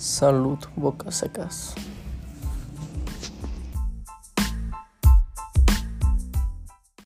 Salud, bocas secas.